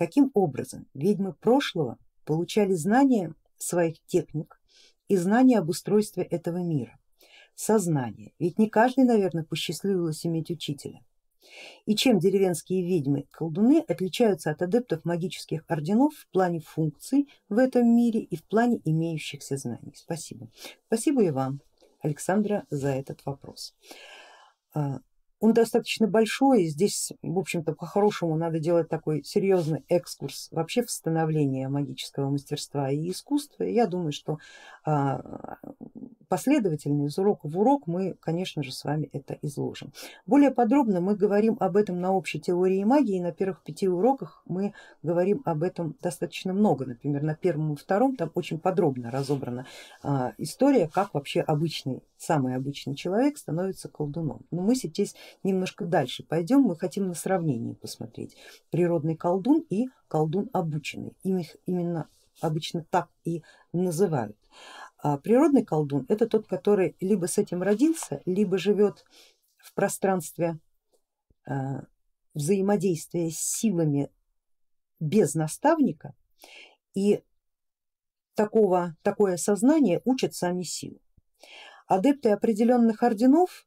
каким образом ведьмы прошлого получали знания своих техник и знания об устройстве этого мира, сознание, ведь не каждый, наверное, посчастливилось иметь учителя. И чем деревенские ведьмы колдуны отличаются от адептов магических орденов в плане функций в этом мире и в плане имеющихся знаний? Спасибо. Спасибо и вам, Александра, за этот вопрос. Он достаточно большой, здесь в общем-то по-хорошему надо делать такой серьезный экскурс вообще в становление магического мастерства и искусства. Я думаю, что а, последовательно из урока в урок мы конечно же с вами это изложим. Более подробно мы говорим об этом на общей теории магии, на первых пяти уроках мы говорим об этом достаточно много, например на первом и втором там очень подробно разобрана а, история, как вообще обычный, самый обычный человек становится колдуном. Но мы сейчас немножко дальше пойдем, мы хотим на сравнении посмотреть природный колдун и колдун обученный, их именно обычно так и называют. А природный колдун это тот, который либо с этим родился, либо живет в пространстве а, взаимодействия с силами без наставника и такого, такое сознание учат сами силы. Адепты определенных орденов,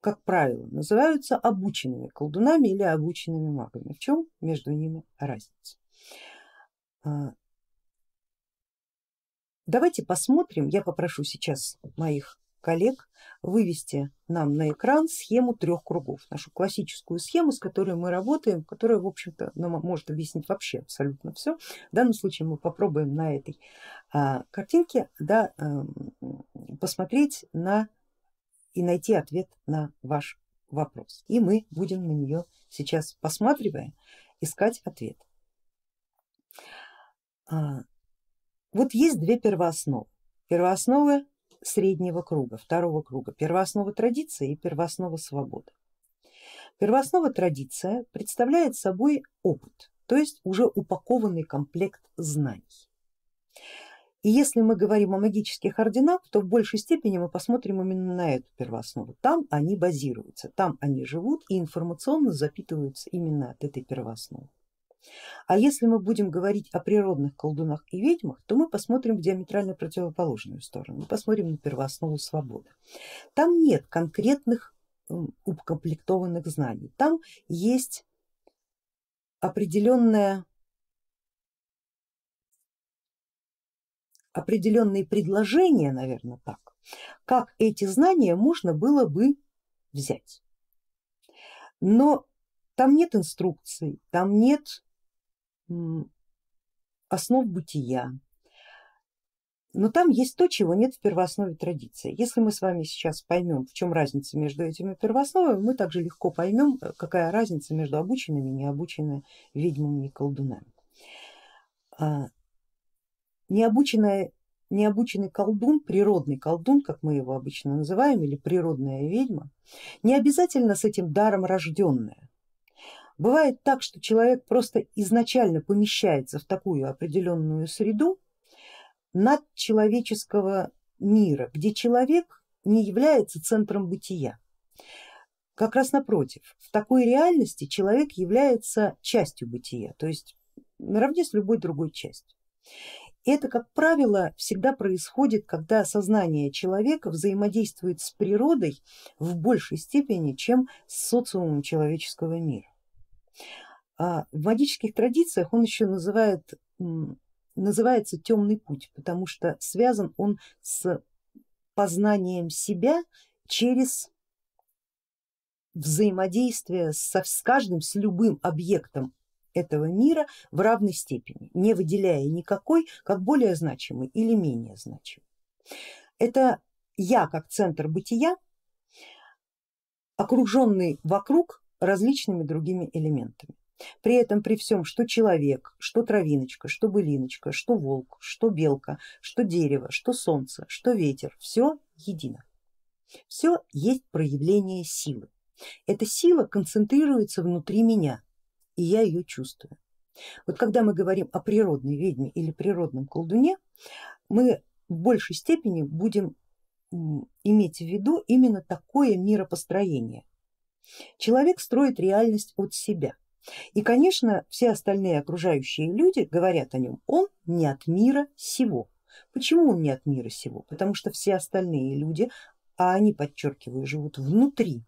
как правило, называются обученными колдунами или обученными магами. В чем между ними разница? А, Давайте посмотрим, я попрошу сейчас моих коллег вывести нам на экран схему трех кругов, нашу классическую схему, с которой мы работаем, которая в общем-то нам может объяснить вообще абсолютно все. В данном случае мы попробуем на этой а, картинке да, а, посмотреть на и найти ответ на ваш вопрос. И мы будем на нее сейчас посматривая искать ответ. Вот есть две первоосновы. Первооснова среднего круга, второго круга, первооснова традиции и первооснова свободы. Первооснова традиция представляет собой опыт, то есть уже упакованный комплект знаний. И если мы говорим о магических орденах, то в большей степени мы посмотрим именно на эту первооснову. Там они базируются, там они живут и информационно запитываются именно от этой первоосновы. А если мы будем говорить о природных колдунах и ведьмах, то мы посмотрим в диаметрально противоположную сторону, мы посмотрим на первооснову свободы. Там нет конкретных укомплектованных знаний, там есть определенная определенные предложения, наверное так, как эти знания можно было бы взять. Но там нет инструкций, там нет основ бытия. Но там есть то, чего нет в первооснове традиции. Если мы с вами сейчас поймем, в чем разница между этими первоосновами, мы также легко поймем, э, какая разница между обученными и необученными ведьмами и колдунами. А, необученная, необученный колдун, природный колдун, как мы его обычно называем, или природная ведьма, не обязательно с этим даром рожденная. Бывает так, что человек просто изначально помещается в такую определенную среду над человеческого мира, где человек не является центром бытия. Как раз напротив, в такой реальности человек является частью бытия, то есть наравне с любой другой частью. Это, как правило, всегда происходит, когда сознание человека взаимодействует с природой в большей степени, чем с социумом человеческого мира. А в магических традициях он еще называет, называется темный путь, потому что связан он с познанием себя через взаимодействие со, с каждым, с любым объектом этого мира в равной степени, не выделяя никакой как более значимый или менее значимый. Это я как центр бытия, окруженный вокруг различными другими элементами. При этом при всем, что человек, что травиночка, что былиночка, что волк, что белка, что дерево, что солнце, что ветер, все едино. Все есть проявление силы. Эта сила концентрируется внутри меня и я ее чувствую. Вот когда мы говорим о природной ведьме или природном колдуне, мы в большей степени будем иметь в виду именно такое миропостроение, Человек строит реальность от себя. И конечно все остальные окружающие люди говорят о нем, он не от мира сего. Почему он не от мира сего? Потому что все остальные люди, а они, подчеркиваю, живут внутри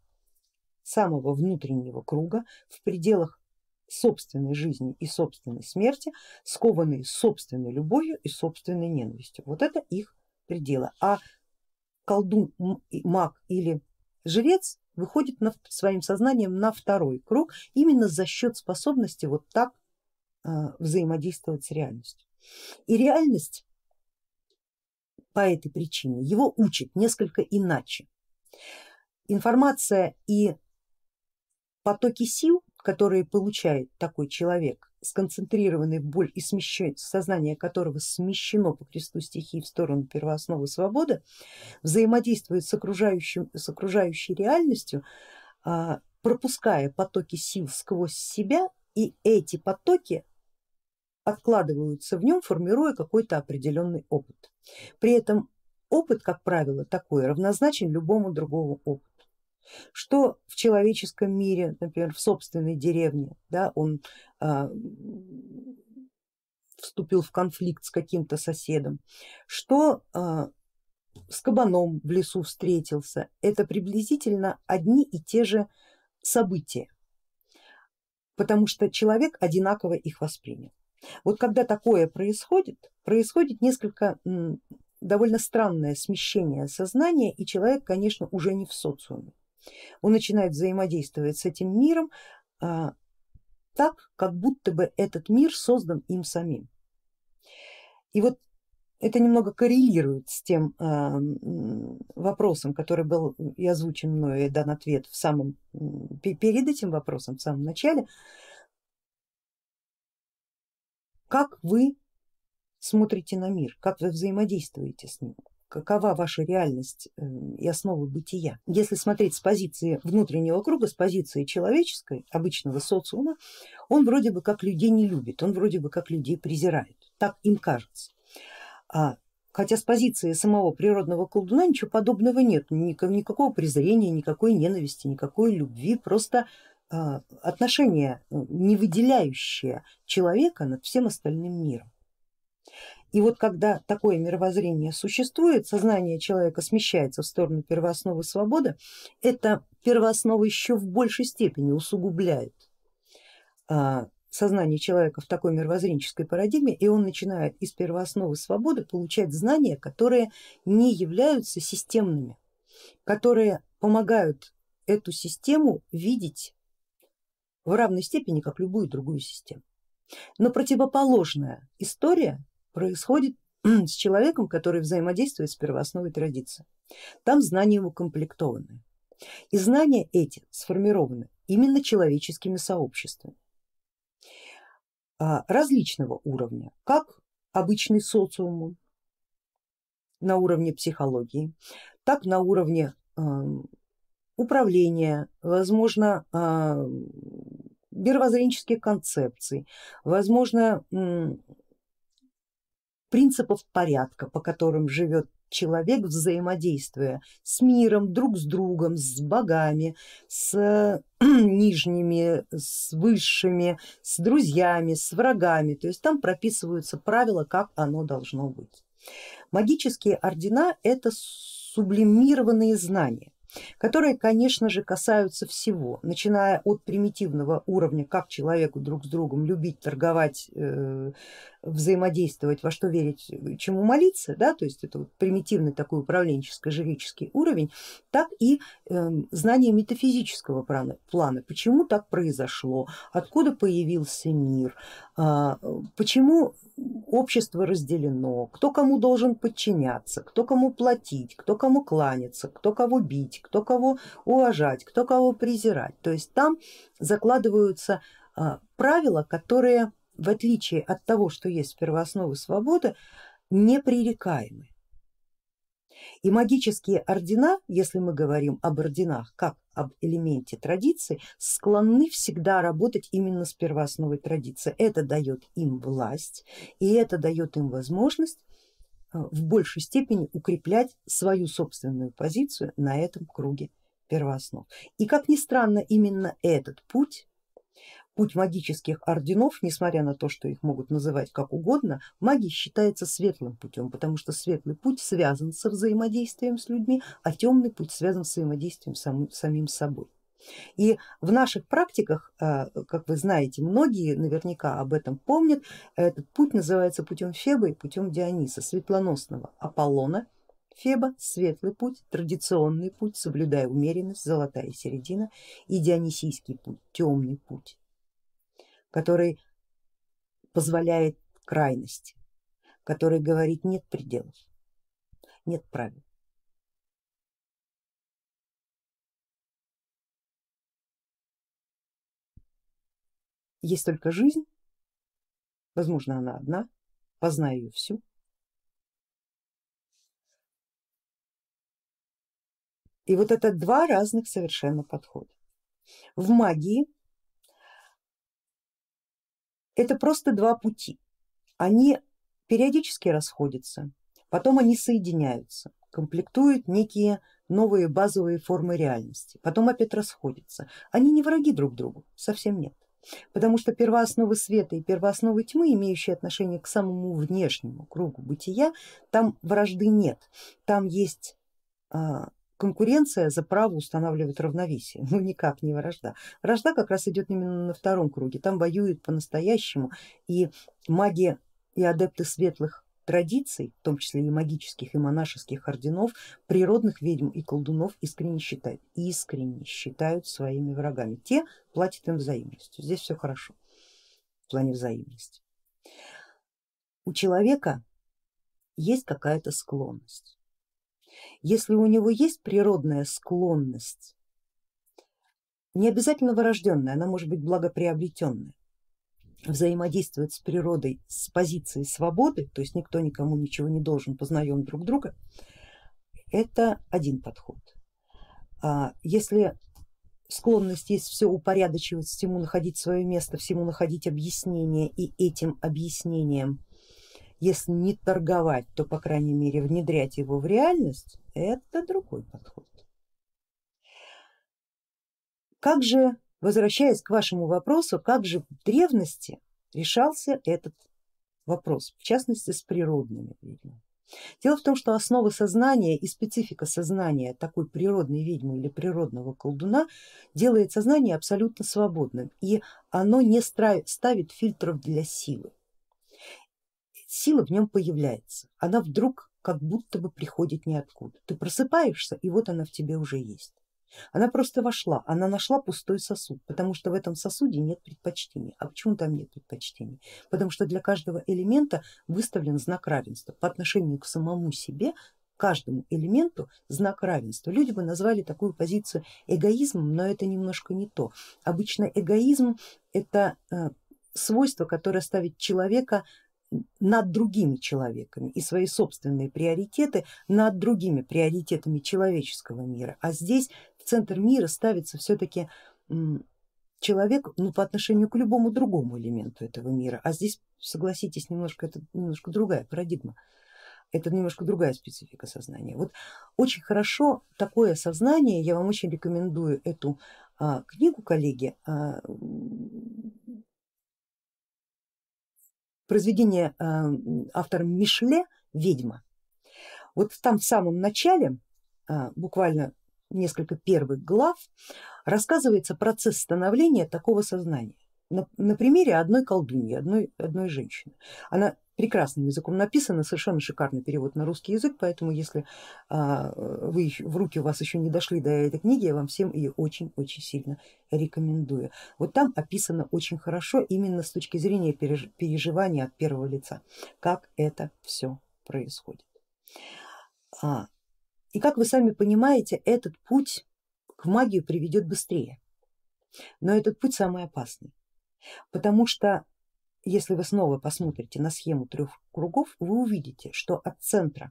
самого внутреннего круга, в пределах собственной жизни и собственной смерти, скованные собственной любовью и собственной ненавистью. Вот это их пределы. А колдун, маг или жрец выходит на, своим сознанием на второй круг именно за счет способности вот так э, взаимодействовать с реальностью. И реальность по этой причине его учит несколько иначе. Информация и потоки сил, которые получает такой человек, сконцентрированный в боль и смещен, сознание которого смещено по кресту стихии в сторону первоосновы свободы, взаимодействует с, окружающим, с окружающей реальностью, а, пропуская потоки сил сквозь себя и эти потоки откладываются в нем, формируя какой-то определенный опыт. При этом опыт, как правило, такой равнозначен любому другому опыту. Что в человеческом мире, например, в собственной деревне, да, он а, вступил в конфликт с каким-то соседом, что а, с кабаном в лесу встретился, это приблизительно одни и те же события, потому что человек одинаково их воспринял. Вот когда такое происходит, происходит несколько довольно странное смещение сознания и человек, конечно, уже не в социуме. Он начинает взаимодействовать с этим миром а, так, как будто бы этот мир создан им самим. И вот это немного коррелирует с тем э, вопросом, который был и озвучен мною и дан ответ в самом, перед этим вопросом в самом начале, как вы смотрите на мир, как вы взаимодействуете с ним, какова ваша реальность э, и основы бытия. Если смотреть с позиции внутреннего круга, с позиции человеческой, обычного социума, он вроде бы как людей не любит, он вроде бы как людей презирает, так им кажется. А, хотя с позиции самого природного колдуна ничего подобного нет, никакого презрения, никакой ненависти, никакой любви, просто а, отношение, э, не выделяющее человека над всем остальным миром. И вот когда такое мировоззрение существует, сознание человека смещается в сторону первоосновы свободы, это первооснова еще в большей степени усугубляет а, сознание человека в такой мировоззренческой парадигме, и он начинает из первоосновы свободы получать знания, которые не являются системными, которые помогают эту систему видеть в равной степени, как любую другую систему. Но противоположная история происходит с человеком, который взаимодействует с первоосновой традиции. Там знания укомплектованы. И знания эти сформированы именно человеческими сообществами а, различного уровня, как обычный социум на уровне психологии, так на уровне управления, возможно мировоззренческих концепций, возможно принципов порядка, по которым живет человек, взаимодействуя с миром, друг с другом, с богами, с нижними, с высшими, с друзьями, с врагами, то есть там прописываются правила, как оно должно быть. Магические ордена это сублимированные знания, которые, конечно же, касаются всего, начиная от примитивного уровня, как человеку друг с другом любить, торговать, э, взаимодействовать, во что верить, чему молиться, да, то есть это вот примитивный такой управленческо-жреческий уровень, так и э, знание метафизического плана, плана, почему так произошло, откуда появился мир, э, почему общество разделено, кто кому должен подчиняться, кто кому платить, кто кому кланяться, кто кого бить, кто кого уважать, кто кого презирать. То есть там закладываются а, правила, которые в отличие от того, что есть в первооснове свободы, непререкаемы. И магические ордена, если мы говорим об орденах как об элементе традиции, склонны всегда работать именно с первоосновой традиции. Это дает им власть и это дает им возможность э, в большей степени укреплять свою собственную позицию на этом круге первооснов. И как ни странно, именно этот путь Путь магических орденов, несмотря на то, что их могут называть как угодно, магии считается светлым путем, потому что светлый путь связан со взаимодействием с людьми, а темный путь связан с взаимодействием с самим собой. И в наших практиках, а, как вы знаете, многие наверняка об этом помнят, этот путь называется путем Феба и путем Диониса, светлоносного Аполлона, Феба светлый путь, традиционный путь, соблюдая умеренность, золотая середина и дионисийский путь, темный путь, который позволяет крайности, который говорит нет пределов, нет правил. Есть только жизнь, возможно она одна, познай ее всю. И вот это два разных совершенно подхода. В магии это просто два пути, они периодически расходятся, потом они соединяются, комплектуют некие новые базовые формы реальности, потом опять расходятся. Они не враги друг другу, совсем нет. Потому что первоосновы света и первоосновы тьмы, имеющие отношение к самому внешнему кругу бытия, там вражды нет, там есть а, конкуренция за право устанавливать равновесие, ну никак не вражда. Вражда как раз идет именно на втором круге, там воюют по-настоящему и маги и адепты светлых традиций, в том числе и магических и монашеских орденов, природных ведьм и колдунов искренне считают, искренне считают своими врагами. Те платят им взаимностью, здесь все хорошо в плане взаимности. У человека есть какая-то склонность. Если у него есть природная склонность, не обязательно вырожденная, она может быть благоприобретенная, взаимодействовать с природой с позиции свободы, то есть никто никому ничего не должен, познаем друг друга, это один подход. А если склонность есть все упорядочивать, всему находить свое место, всему находить объяснение и этим объяснением, если не торговать, то по крайней мере внедрять его в реальность, это другой подход. Как же Возвращаясь к вашему вопросу, как же в древности решался этот вопрос, в частности с природными ведьмами. Дело в том, что основа сознания и специфика сознания такой природной ведьмы или природного колдуна делает сознание абсолютно свободным и оно не ставит фильтров для силы. Сила в нем появляется, она вдруг как будто бы приходит ниоткуда. Ты просыпаешься и вот она в тебе уже есть. Она просто вошла, она нашла пустой сосуд, потому что в этом сосуде нет предпочтений. А почему там нет предпочтений? Потому что для каждого элемента выставлен знак равенства по отношению к самому себе, каждому элементу знак равенства. Люди бы назвали такую позицию эгоизмом, но это немножко не то. Обычно эгоизм это э, свойство, которое ставит человека над другими человеками и свои собственные приоритеты над другими приоритетами человеческого мира. А здесь в центр мира ставится все-таки человек ну, по отношению к любому другому элементу этого мира. А здесь, согласитесь, немножко это немножко другая парадигма. Это немножко другая специфика сознания. Вот очень хорошо такое сознание, я вам очень рекомендую эту а, книгу, коллеги, а, произведение э, автора Мишле «Ведьма». Вот там в самом начале, э, буквально несколько первых глав, рассказывается процесс становления такого сознания на, на примере одной колдуньи, одной, одной женщины. Она прекрасным языком написана, совершенно шикарный перевод на русский язык, поэтому если а, вы в руки у вас еще не дошли до этой книги, я вам всем ее очень-очень сильно рекомендую. Вот там описано очень хорошо именно с точки зрения переживания от первого лица, как это все происходит. А, и как вы сами понимаете, этот путь к магии приведет быстрее, но этот путь самый опасный, потому что если вы снова посмотрите на схему трех кругов, вы увидите, что от центра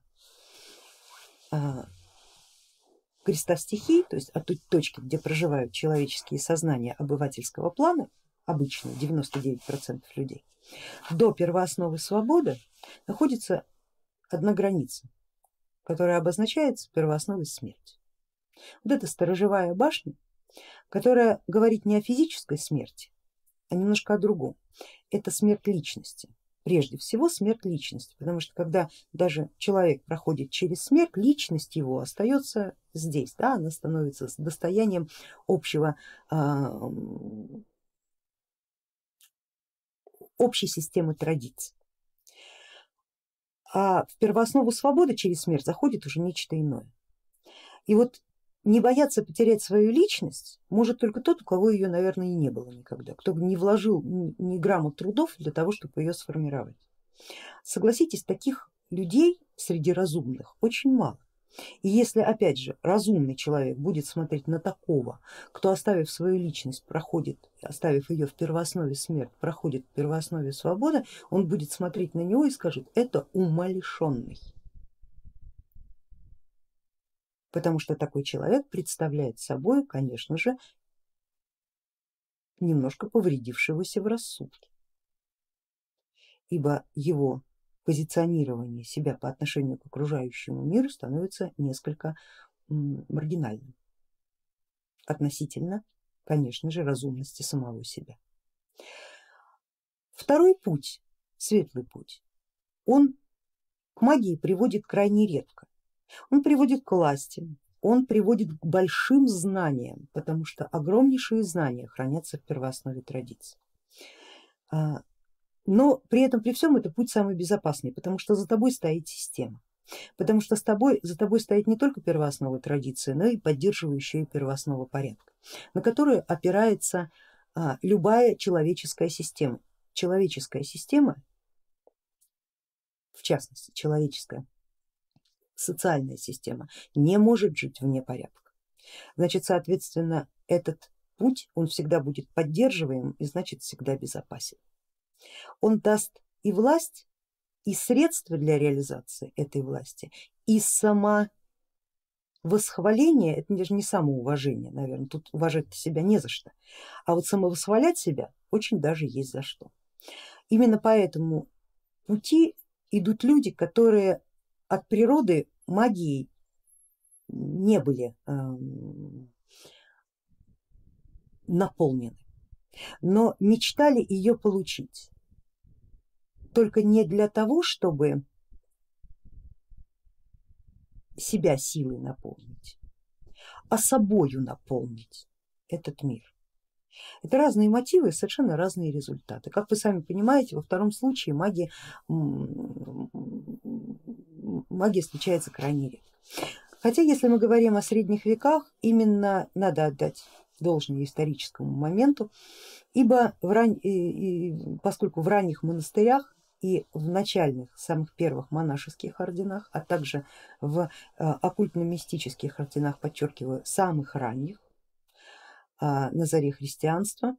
а, креста стихий, то есть от той точки, где проживают человеческие сознания обывательского плана, обычно 99% людей, до первоосновы свободы находится одна граница, которая обозначается первоосновой смерти. Вот эта сторожевая башня, которая говорит не о физической смерти, а немножко о другом. Это смерть личности. Прежде всего смерть личности, потому что когда даже человек проходит через смерть, личность его остается здесь, да, она становится достоянием общего э, общей системы традиций. А в первооснову свободы через смерть заходит уже нечто иное. И вот не бояться потерять свою личность может только тот, у кого ее, наверное, и не было никогда, кто не вложил ни, грамма трудов для того, чтобы ее сформировать. Согласитесь, таких людей среди разумных очень мало. И если опять же разумный человек будет смотреть на такого, кто оставив свою личность проходит, оставив ее в первооснове смерть, проходит в первооснове свобода, он будет смотреть на него и скажет, это умалишенный. Потому что такой человек представляет собой, конечно же, немножко повредившегося в рассудке, ибо его позиционирование себя по отношению к окружающему миру становится несколько маргинальным относительно, конечно же, разумности самого себя. Второй путь, светлый путь, он к магии приводит крайне редко. Он приводит к власти, он приводит к большим знаниям, потому что огромнейшие знания хранятся в первооснове традиций. А, но при этом при всем это путь самый безопасный, потому что за тобой стоит система. Потому что с тобой, за тобой стоит не только первооснова традиции, но и поддерживающая первооснова порядка, на которую опирается а, любая человеческая система. Человеческая система, в частности человеческая социальная система, не может жить вне порядка. Значит, соответственно, этот путь, он всегда будет поддерживаем и значит всегда безопасен он даст и власть, и средства для реализации этой власти, и сама восхваление, это даже не самоуважение, наверное, тут уважать себя не за что, а вот самовосхвалять себя очень даже есть за что. Именно по этому пути идут люди, которые от природы магией не были э, наполнены, но мечтали ее получить только не для того, чтобы себя силой наполнить, а собою наполнить этот мир. Это разные мотивы совершенно разные результаты. Как вы сами понимаете, во втором случае магия, магия случается крайне редко. Хотя если мы говорим о средних веках, именно надо отдать должное историческому моменту, ибо в ран... поскольку в ранних монастырях и в начальных, самых первых монашеских орденах, а также в э, оккультно-мистических орденах, подчеркиваю, самых ранних, а, на заре христианства,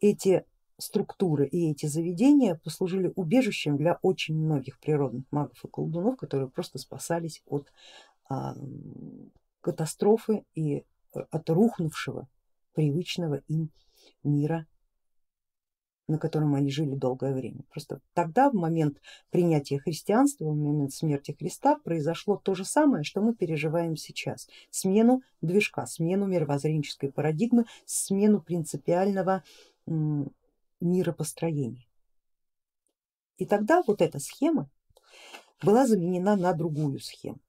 эти структуры и эти заведения послужили убежищем для очень многих природных магов и колдунов, которые просто спасались от а, катастрофы и э, от рухнувшего привычного им мира на котором они жили долгое время. Просто тогда, в момент принятия христианства, в момент смерти Христа, произошло то же самое, что мы переживаем сейчас. Смену движка, смену мировоззренческой парадигмы, смену принципиального миропостроения. И тогда вот эта схема была заменена на другую схему,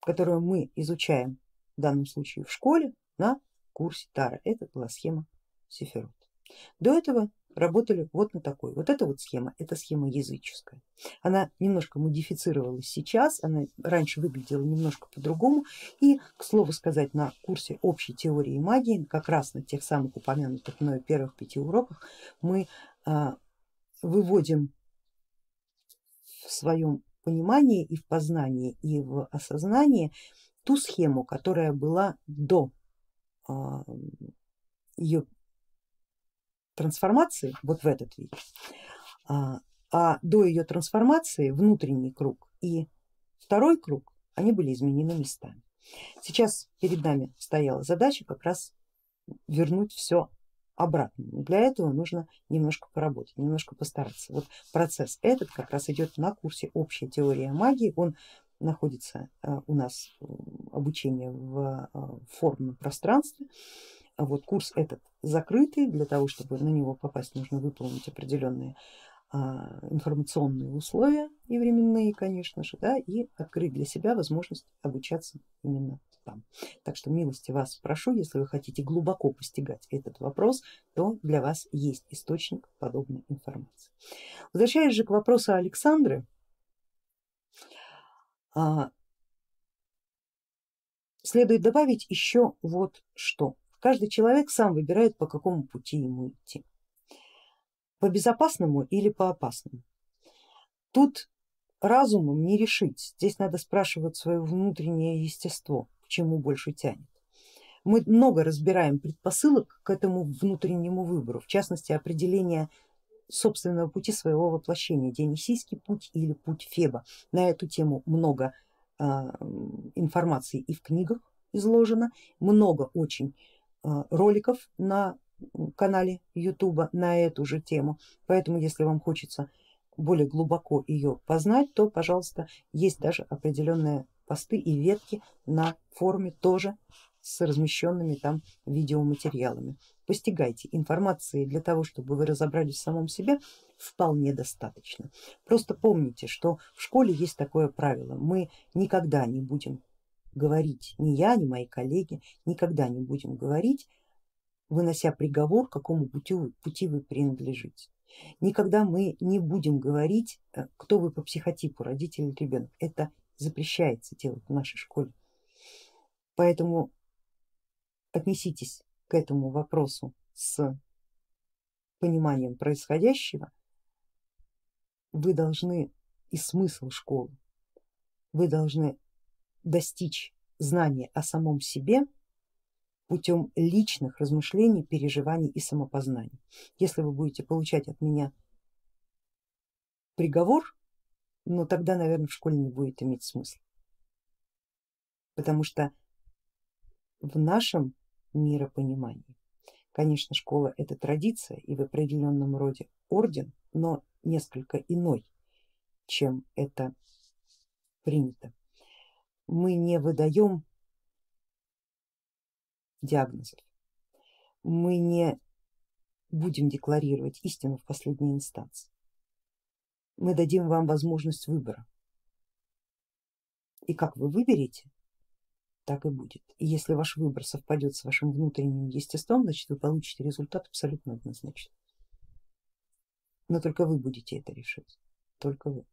которую мы изучаем в данном случае в школе на курсе Тара. Это была схема Сефирот. До этого работали вот на такой. Вот эта вот схема, это схема языческая. Она немножко модифицировалась сейчас, она раньше выглядела немножко по-другому. И, к слову сказать, на курсе общей теории магии, как раз на тех самых упомянутых мной первых пяти уроках, мы а, выводим в своем понимании и в познании и в осознании ту схему, которая была до а, ее трансформации, вот в этот вид, а, а до ее трансформации внутренний круг и второй круг, они были изменены местами. Сейчас перед нами стояла задача как раз вернуть все обратно. Для этого нужно немножко поработать, немножко постараться. Вот процесс этот как раз идет на курсе общая теория магии, он находится а, у нас обучение в а, формном пространстве А вот курс этот закрытый, для того чтобы на него попасть нужно выполнить определенные а, информационные условия и временные, конечно же, да, и открыть для себя возможность обучаться именно там. Так что милости вас прошу, если вы хотите глубоко постигать этот вопрос, то для вас есть источник подобной информации. Возвращаясь же к вопросу Александры, а, следует добавить еще вот что. Каждый человек сам выбирает, по какому пути ему идти по безопасному или по опасному. Тут разумом не решить, здесь надо спрашивать свое внутреннее естество, к чему больше тянет. Мы много разбираем предпосылок к этому внутреннему выбору, в частности определение собственного пути своего воплощения, дионисийский путь или путь Феба. На эту тему много э, информации и в книгах изложено, много очень роликов на канале YouTube на эту же тему, поэтому если вам хочется более глубоко ее познать, то пожалуйста есть даже определенные посты и ветки на форуме тоже с размещенными там видеоматериалами. Постигайте информации для того, чтобы вы разобрались в самом себе вполне достаточно. Просто помните, что в школе есть такое правило, мы никогда не будем говорить, ни я, ни мои коллеги, никогда не будем говорить вынося приговор, какому пути, пути вы принадлежите. Никогда мы не будем говорить, э, кто вы по психотипу, родитель или ребенок. Это запрещается делать в нашей школе. Поэтому отнеситесь к этому вопросу с пониманием происходящего. Вы должны и смысл школы, вы должны достичь знания о самом себе путем личных размышлений, переживаний и самопознаний. Если вы будете получать от меня приговор, ну тогда, наверное, в школе не будет иметь смысла. Потому что в нашем миропонимании, конечно, школа это традиция и в определенном роде орден, но несколько иной, чем это принято. Мы не выдаем диагнозов. Мы не будем декларировать истину в последней инстанции. Мы дадим вам возможность выбора. И как вы выберете, так и будет. И если ваш выбор совпадет с вашим внутренним естеством, значит вы получите результат абсолютно однозначно. Но только вы будете это решать, только вы.